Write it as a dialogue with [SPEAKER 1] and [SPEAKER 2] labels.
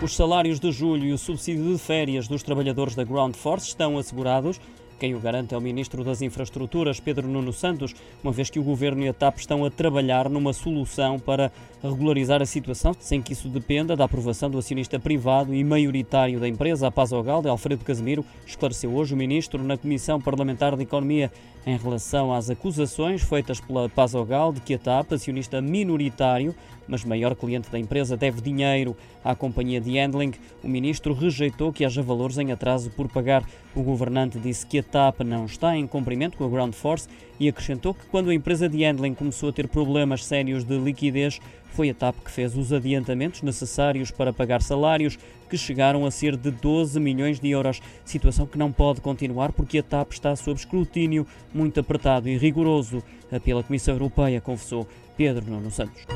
[SPEAKER 1] Os salários de julho e o subsídio de férias dos trabalhadores da Ground Force estão assegurados. Quem o garante é o Ministro das Infraestruturas, Pedro Nuno Santos, uma vez que o Governo e a TAP estão a trabalhar numa solução para regularizar a situação, sem que isso dependa da aprovação do acionista privado e maioritário da empresa, a Pazogal, de Alfredo Casemiro, esclareceu hoje o Ministro na Comissão Parlamentar de Economia em relação às acusações feitas pela Pazogal de que a TAP, acionista minoritário, mas maior cliente da empresa, deve dinheiro à companhia de handling. O ministro rejeitou que haja valores em atraso por pagar. O governante disse que a TAP não está em cumprimento com a Ground Force e acrescentou que quando a empresa de handling começou a ter problemas sérios de liquidez, foi a TAP que fez os adiantamentos necessários para pagar salários, que chegaram a ser de 12 milhões de euros. Situação que não pode continuar porque a TAP está sob escrutínio muito apertado e rigoroso pela Comissão Europeia, confessou Pedro Nuno Santos.